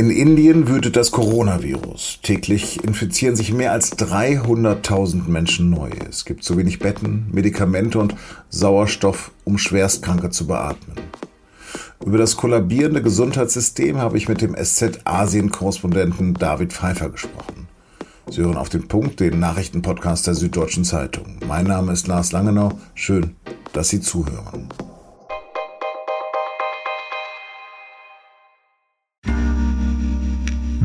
In Indien wütet das Coronavirus. Täglich infizieren sich mehr als 300.000 Menschen neu. Es gibt zu wenig Betten, Medikamente und Sauerstoff, um Schwerstkranke zu beatmen. Über das kollabierende Gesundheitssystem habe ich mit dem SZ-Asien-Korrespondenten David Pfeiffer gesprochen. Sie hören auf den Punkt den Nachrichtenpodcast der Süddeutschen Zeitung. Mein Name ist Lars Langenau. Schön, dass Sie zuhören.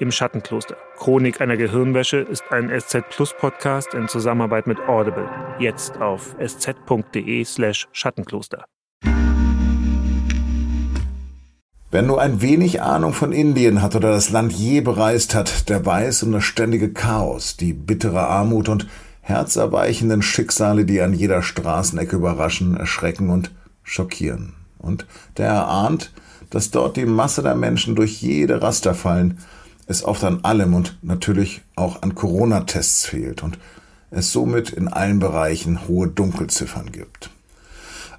Im Schattenkloster. Chronik einer Gehirnwäsche ist ein SZ Plus Podcast in Zusammenarbeit mit Audible. Jetzt auf sz.de/slash Schattenkloster. Wer nur ein wenig Ahnung von Indien hat oder das Land je bereist hat, der weiß um das ständige Chaos, die bittere Armut und herzerweichenden Schicksale, die an jeder Straßenecke überraschen, erschrecken und schockieren. Und der erahnt, dass dort die Masse der Menschen durch jede Raster fallen es oft an allem und natürlich auch an Corona-Tests fehlt und es somit in allen Bereichen hohe Dunkelziffern gibt.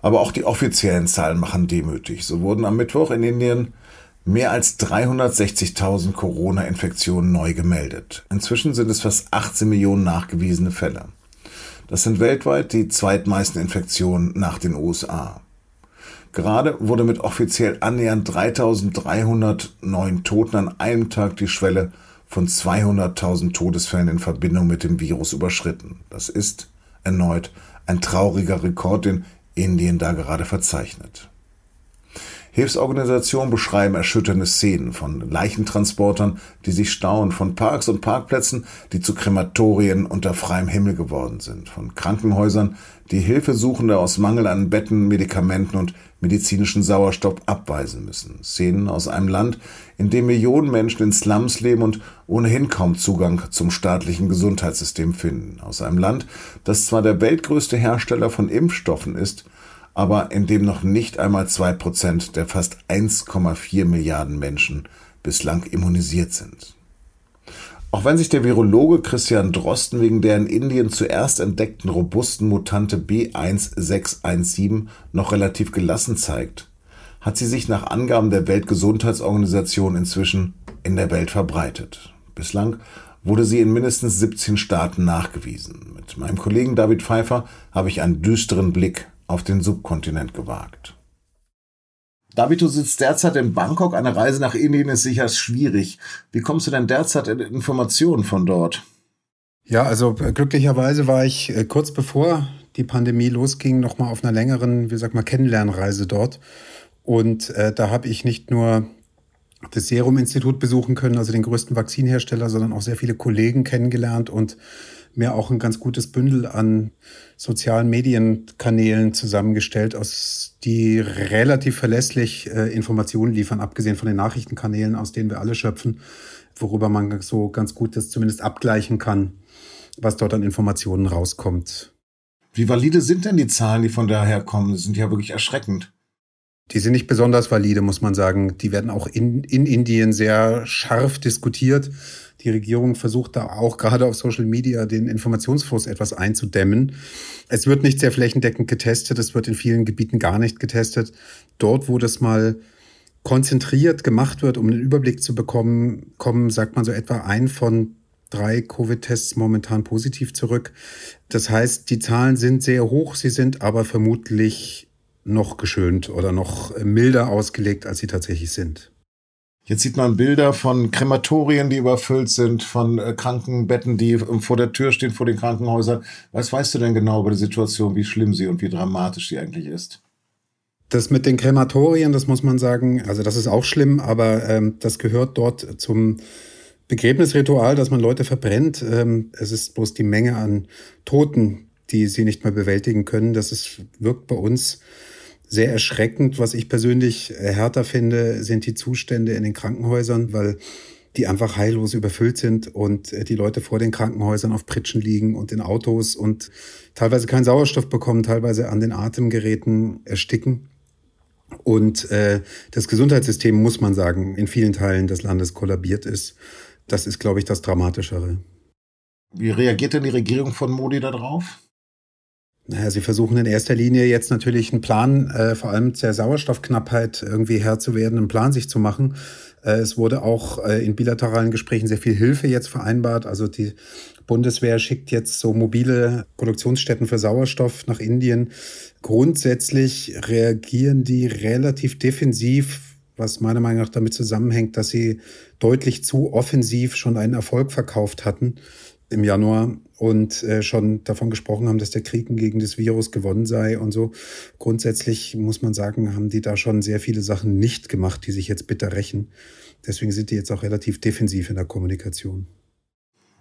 Aber auch die offiziellen Zahlen machen demütig. So wurden am Mittwoch in Indien mehr als 360.000 Corona-Infektionen neu gemeldet. Inzwischen sind es fast 18 Millionen nachgewiesene Fälle. Das sind weltweit die zweitmeisten Infektionen nach den USA. Gerade wurde mit offiziell annähernd 3300 neuen Toten an einem Tag die Schwelle von 200.000 Todesfällen in Verbindung mit dem Virus überschritten. Das ist erneut ein trauriger Rekord, den Indien da gerade verzeichnet. Hilfsorganisationen beschreiben erschütternde Szenen von Leichentransportern, die sich stauen, von Parks und Parkplätzen, die zu Krematorien unter freiem Himmel geworden sind, von Krankenhäusern, die Hilfesuchende aus Mangel an Betten, Medikamenten und medizinischen Sauerstoff abweisen müssen. Szenen aus einem Land, in dem Millionen Menschen in Slums leben und ohnehin kaum Zugang zum staatlichen Gesundheitssystem finden. Aus einem Land, das zwar der weltgrößte Hersteller von Impfstoffen ist, aber in dem noch nicht einmal zwei Prozent der fast 1,4 Milliarden Menschen bislang immunisiert sind. Auch wenn sich der Virologe Christian Drosten wegen der in Indien zuerst entdeckten robusten Mutante B1617 noch relativ gelassen zeigt, hat sie sich nach Angaben der Weltgesundheitsorganisation inzwischen in der Welt verbreitet. Bislang wurde sie in mindestens 17 Staaten nachgewiesen. Mit meinem Kollegen David Pfeiffer habe ich einen düsteren Blick auf den Subkontinent gewagt. David, du sitzt derzeit in Bangkok. Eine Reise nach Indien ist sicher schwierig. Wie kommst du denn derzeit in Informationen von dort? Ja, also äh, glücklicherweise war ich äh, kurz bevor die Pandemie losging, noch mal auf einer längeren, wie sag mal, Kennenlernreise dort. Und äh, da habe ich nicht nur das Serum-Institut besuchen können, also den größten Vakzinhersteller, sondern auch sehr viele Kollegen kennengelernt und mir auch ein ganz gutes Bündel an sozialen Medienkanälen zusammengestellt, aus die relativ verlässlich äh, Informationen liefern, abgesehen von den Nachrichtenkanälen, aus denen wir alle schöpfen, worüber man so ganz gut das zumindest abgleichen kann, was dort an Informationen rauskommt. Wie valide sind denn die Zahlen, die von daher kommen? Das sind ja wirklich erschreckend. Die sind nicht besonders valide, muss man sagen. Die werden auch in, in Indien sehr scharf diskutiert. Die Regierung versucht da auch gerade auf Social Media den Informationsfluss etwas einzudämmen. Es wird nicht sehr flächendeckend getestet. Es wird in vielen Gebieten gar nicht getestet. Dort, wo das mal konzentriert gemacht wird, um einen Überblick zu bekommen, kommen, sagt man so etwa ein von drei Covid-Tests momentan positiv zurück. Das heißt, die Zahlen sind sehr hoch, sie sind aber vermutlich noch geschönt oder noch milder ausgelegt, als sie tatsächlich sind. Jetzt sieht man Bilder von Krematorien, die überfüllt sind, von äh, Krankenbetten, die vor der Tür stehen, vor den Krankenhäusern. Was weißt du denn genau über die Situation, wie schlimm sie und wie dramatisch sie eigentlich ist? Das mit den Krematorien, das muss man sagen, also das ist auch schlimm, aber ähm, das gehört dort zum Begräbnisritual, dass man Leute verbrennt. Ähm, es ist bloß die Menge an Toten, die sie nicht mehr bewältigen können. Das ist, wirkt bei uns sehr erschreckend. Was ich persönlich härter finde, sind die Zustände in den Krankenhäusern, weil die einfach heillos überfüllt sind und äh, die Leute vor den Krankenhäusern auf Pritschen liegen und in Autos und teilweise keinen Sauerstoff bekommen, teilweise an den Atemgeräten ersticken. Und äh, das Gesundheitssystem, muss man sagen, in vielen Teilen des Landes kollabiert ist. Das ist, glaube ich, das Dramatischere. Wie reagiert denn die Regierung von Modi darauf? Naja, sie versuchen in erster Linie jetzt natürlich einen Plan, äh, vor allem der Sauerstoffknappheit irgendwie Herr zu werden, einen Plan sich zu machen. Äh, es wurde auch äh, in bilateralen Gesprächen sehr viel Hilfe jetzt vereinbart. Also die Bundeswehr schickt jetzt so mobile Produktionsstätten für Sauerstoff nach Indien. Grundsätzlich reagieren die relativ defensiv, was meiner Meinung nach damit zusammenhängt, dass sie deutlich zu offensiv schon einen Erfolg verkauft hatten im Januar und äh, schon davon gesprochen haben, dass der Krieg gegen das Virus gewonnen sei und so. Grundsätzlich muss man sagen, haben die da schon sehr viele Sachen nicht gemacht, die sich jetzt bitter rächen. Deswegen sind die jetzt auch relativ defensiv in der Kommunikation.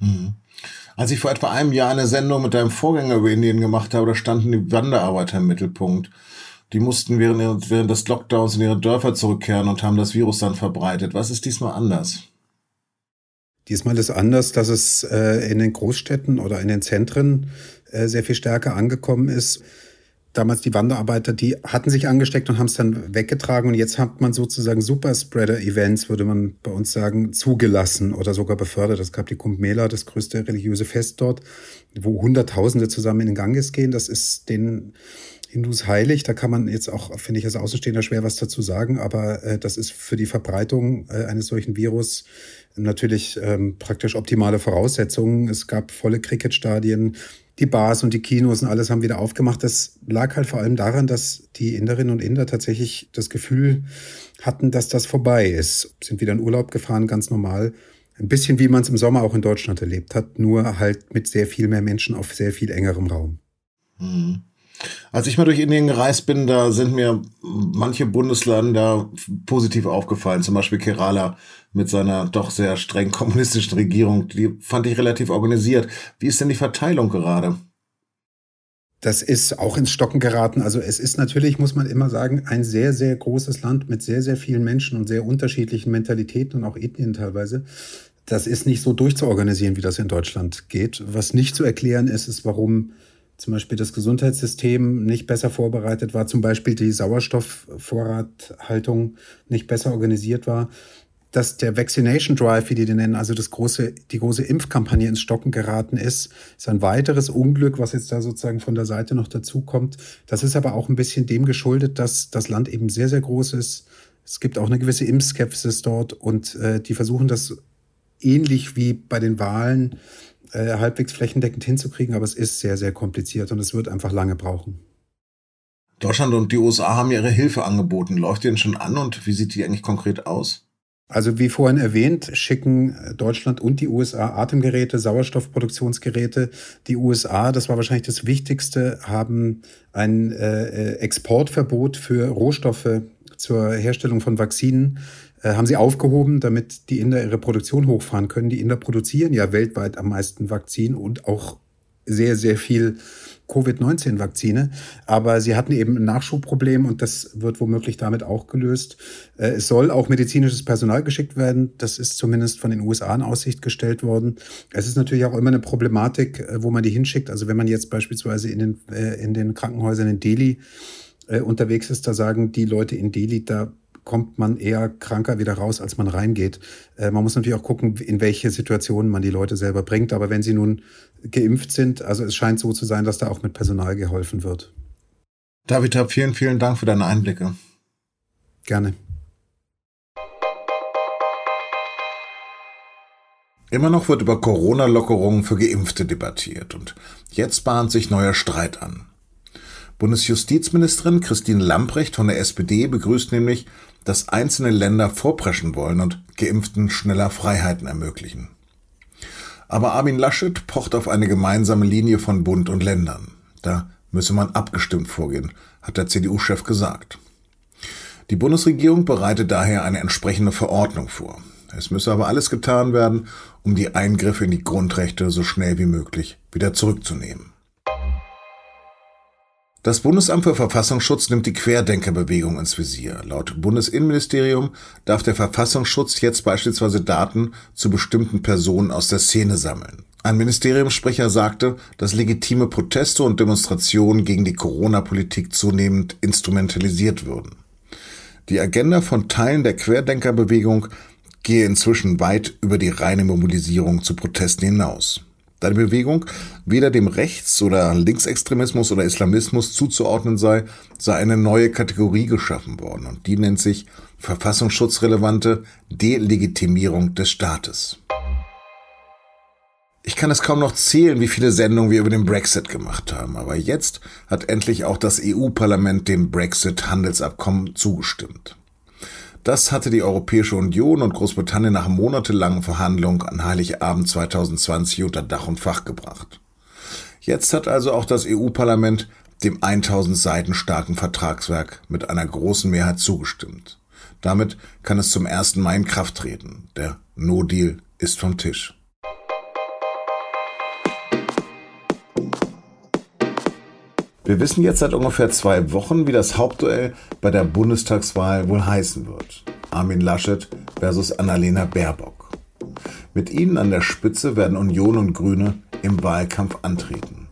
Mhm. Als ich vor etwa einem Jahr eine Sendung mit deinem Vorgänger über Indien gemacht habe, da standen die Wanderarbeiter im Mittelpunkt. Die mussten während, während des Lockdowns in ihre Dörfer zurückkehren und haben das Virus dann verbreitet. Was ist diesmal anders? Diesmal ist anders, dass es äh, in den Großstädten oder in den Zentren äh, sehr viel stärker angekommen ist. Damals die Wanderarbeiter, die hatten sich angesteckt und haben es dann weggetragen. Und jetzt hat man sozusagen Superspreader-Events, würde man bei uns sagen, zugelassen oder sogar befördert. Es gab die Kumbh Mela, das größte religiöse Fest dort, wo Hunderttausende zusammen in den Ganges gehen. Das ist den Hindus heilig. Da kann man jetzt auch, finde ich, als Außenstehender schwer was dazu sagen. Aber äh, das ist für die Verbreitung äh, eines solchen Virus natürlich ähm, praktisch optimale Voraussetzungen. Es gab volle Cricketstadien, die Bars und die Kinos und alles haben wieder aufgemacht. Das lag halt vor allem daran, dass die Inderinnen und Inder tatsächlich das Gefühl hatten, dass das vorbei ist. Sind wieder in Urlaub gefahren, ganz normal. Ein bisschen wie man es im Sommer auch in Deutschland erlebt hat, nur halt mit sehr viel mehr Menschen auf sehr viel engerem Raum. Mhm. Als ich mal durch Indien gereist bin, da sind mir manche Bundesländer positiv aufgefallen, zum Beispiel Kerala mit seiner doch sehr streng kommunistischen Regierung. Die fand ich relativ organisiert. Wie ist denn die Verteilung gerade? Das ist auch ins Stocken geraten. Also es ist natürlich, muss man immer sagen, ein sehr, sehr großes Land mit sehr, sehr vielen Menschen und sehr unterschiedlichen Mentalitäten und auch Ethnien teilweise. Das ist nicht so durchzuorganisieren, wie das in Deutschland geht. Was nicht zu erklären ist, ist, warum zum Beispiel das Gesundheitssystem nicht besser vorbereitet war, zum Beispiel die Sauerstoffvorrathaltung nicht besser organisiert war, dass der Vaccination Drive, wie die den nennen, also das große, die große Impfkampagne ins Stocken geraten ist, ist ein weiteres Unglück, was jetzt da sozusagen von der Seite noch dazukommt. Das ist aber auch ein bisschen dem geschuldet, dass das Land eben sehr, sehr groß ist. Es gibt auch eine gewisse Impfskepsis dort und äh, die versuchen das ähnlich wie bei den Wahlen äh, halbwegs flächendeckend hinzukriegen, aber es ist sehr, sehr kompliziert und es wird einfach lange brauchen. Deutschland und die USA haben ihre Hilfe angeboten. Läuft die denn schon an und wie sieht die eigentlich konkret aus? Also wie vorhin erwähnt, schicken Deutschland und die USA Atemgeräte, Sauerstoffproduktionsgeräte. Die USA, das war wahrscheinlich das Wichtigste, haben ein äh, Exportverbot für Rohstoffe zur Herstellung von Vakzinen äh, haben sie aufgehoben, damit die Inder ihre Produktion hochfahren können. Die Inder produzieren ja weltweit am meisten Vakzin und auch sehr, sehr viel Covid-19-Vakzine. Aber sie hatten eben ein Nachschubproblem und das wird womöglich damit auch gelöst. Äh, es soll auch medizinisches Personal geschickt werden. Das ist zumindest von den USA in Aussicht gestellt worden. Es ist natürlich auch immer eine Problematik, äh, wo man die hinschickt. Also wenn man jetzt beispielsweise in den, in den Krankenhäusern in Delhi unterwegs ist, da sagen die Leute in Delhi, da kommt man eher kranker wieder raus, als man reingeht. Äh, man muss natürlich auch gucken, in welche Situationen man die Leute selber bringt. Aber wenn sie nun geimpft sind, also es scheint so zu sein, dass da auch mit Personal geholfen wird. David, vielen, vielen Dank für deine Einblicke. Gerne. Immer noch wird über Corona-Lockerungen für Geimpfte debattiert und jetzt bahnt sich neuer Streit an. Bundesjustizministerin Christine Lamprecht von der SPD begrüßt nämlich, dass einzelne Länder vorpreschen wollen und Geimpften schneller Freiheiten ermöglichen. Aber Armin Laschet pocht auf eine gemeinsame Linie von Bund und Ländern. Da müsse man abgestimmt vorgehen, hat der CDU-Chef gesagt. Die Bundesregierung bereitet daher eine entsprechende Verordnung vor. Es müsse aber alles getan werden, um die Eingriffe in die Grundrechte so schnell wie möglich wieder zurückzunehmen. Das Bundesamt für Verfassungsschutz nimmt die Querdenkerbewegung ins Visier. Laut Bundesinnenministerium darf der Verfassungsschutz jetzt beispielsweise Daten zu bestimmten Personen aus der Szene sammeln. Ein Ministeriumssprecher sagte, dass legitime Proteste und Demonstrationen gegen die Corona-Politik zunehmend instrumentalisiert würden. Die Agenda von Teilen der Querdenkerbewegung gehe inzwischen weit über die reine Mobilisierung zu Protesten hinaus. Da die Bewegung weder dem Rechts- oder Linksextremismus oder Islamismus zuzuordnen sei, sei eine neue Kategorie geschaffen worden und die nennt sich verfassungsschutzrelevante Delegitimierung des Staates. Ich kann es kaum noch zählen, wie viele Sendungen wir über den Brexit gemacht haben, aber jetzt hat endlich auch das EU-Parlament dem Brexit-Handelsabkommen zugestimmt. Das hatte die Europäische Union und Großbritannien nach monatelangen Verhandlungen an Heiligabend 2020 unter Dach und Fach gebracht. Jetzt hat also auch das EU-Parlament dem 1000 Seiten starken Vertragswerk mit einer großen Mehrheit zugestimmt. Damit kann es zum 1. Mai in Kraft treten. Der No-Deal ist vom Tisch. Wir wissen jetzt seit ungefähr zwei Wochen, wie das Hauptduell bei der Bundestagswahl wohl heißen wird. Armin Laschet versus Annalena Baerbock. Mit ihnen an der Spitze werden Union und Grüne im Wahlkampf antreten.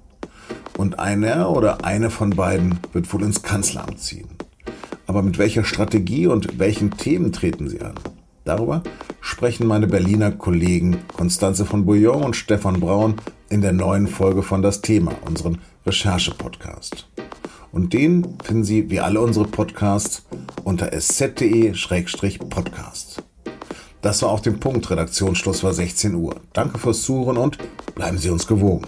Und einer oder eine von beiden wird wohl ins Kanzleramt ziehen. Aber mit welcher Strategie und welchen Themen treten sie an? Darüber sprechen meine Berliner Kollegen Konstanze von Bouillon und Stefan Braun in der neuen Folge von Das Thema, unseren Recherche-Podcast. Und den finden Sie wie alle unsere Podcasts unter sz.de-podcast. Das war auf dem Punkt. Redaktionsschluss war 16 Uhr. Danke fürs Zuhören und bleiben Sie uns gewogen.